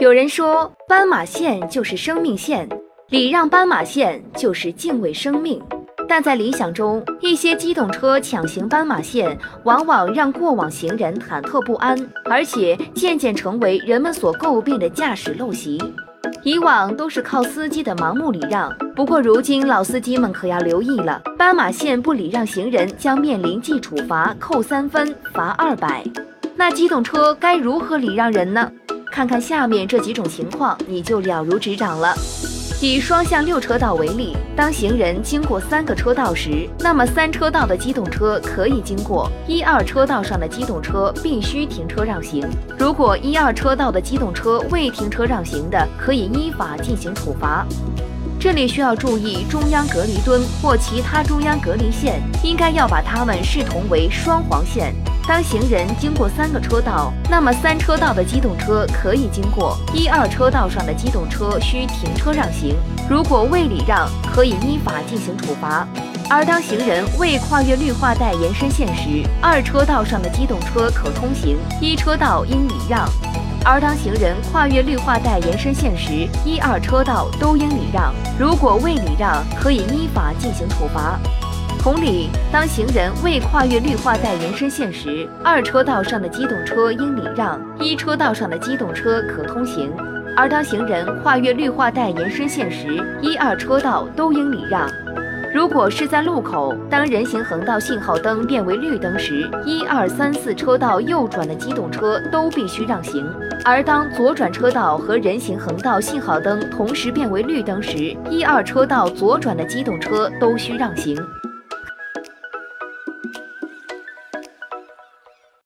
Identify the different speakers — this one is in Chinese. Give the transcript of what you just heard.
Speaker 1: 有人说，斑马线就是生命线，礼让斑马线就是敬畏生命。但在理想中，一些机动车抢行斑马线，往往让过往行人忐忑不安，而且渐渐成为人们所诟病的驾驶陋习。以往都是靠司机的盲目礼让，不过如今老司机们可要留意了，斑马线不礼让行人将面临记处罚，扣三分，罚二百。那机动车该如何礼让人呢？看看下面这几种情况，你就了如指掌了。以双向六车道为例，当行人经过三个车道时，那么三车道的机动车可以经过，一二车道上的机动车必须停车让行。如果一二车道的机动车未停车让行的，可以依法进行处罚。这里需要注意，中央隔离墩或其他中央隔离线，应该要把它们视同为双黄线。当行人经过三个车道，那么三车道的机动车可以经过，一二车道上的机动车需停车让行。如果未礼让，可以依法进行处罚。而当行人未跨越绿化带延伸线时，二车道上的机动车可通行，一车道应礼让；而当行人跨越绿化带延伸线时，一二车道都应礼让。如果未礼让，可以依法进行处罚。同理，当行人未跨越绿化带延伸线时，二车道上的机动车应礼让，一车道上的机动车可通行；而当行人跨越绿化带延伸线时，一二车道都应礼让。如果是在路口，当人行横道信号灯变为绿灯时，一二三四车道右转的机动车都必须让行；而当左转车道和人行横道信号灯同时变为绿灯时，一二车道左转的机动车都需让行。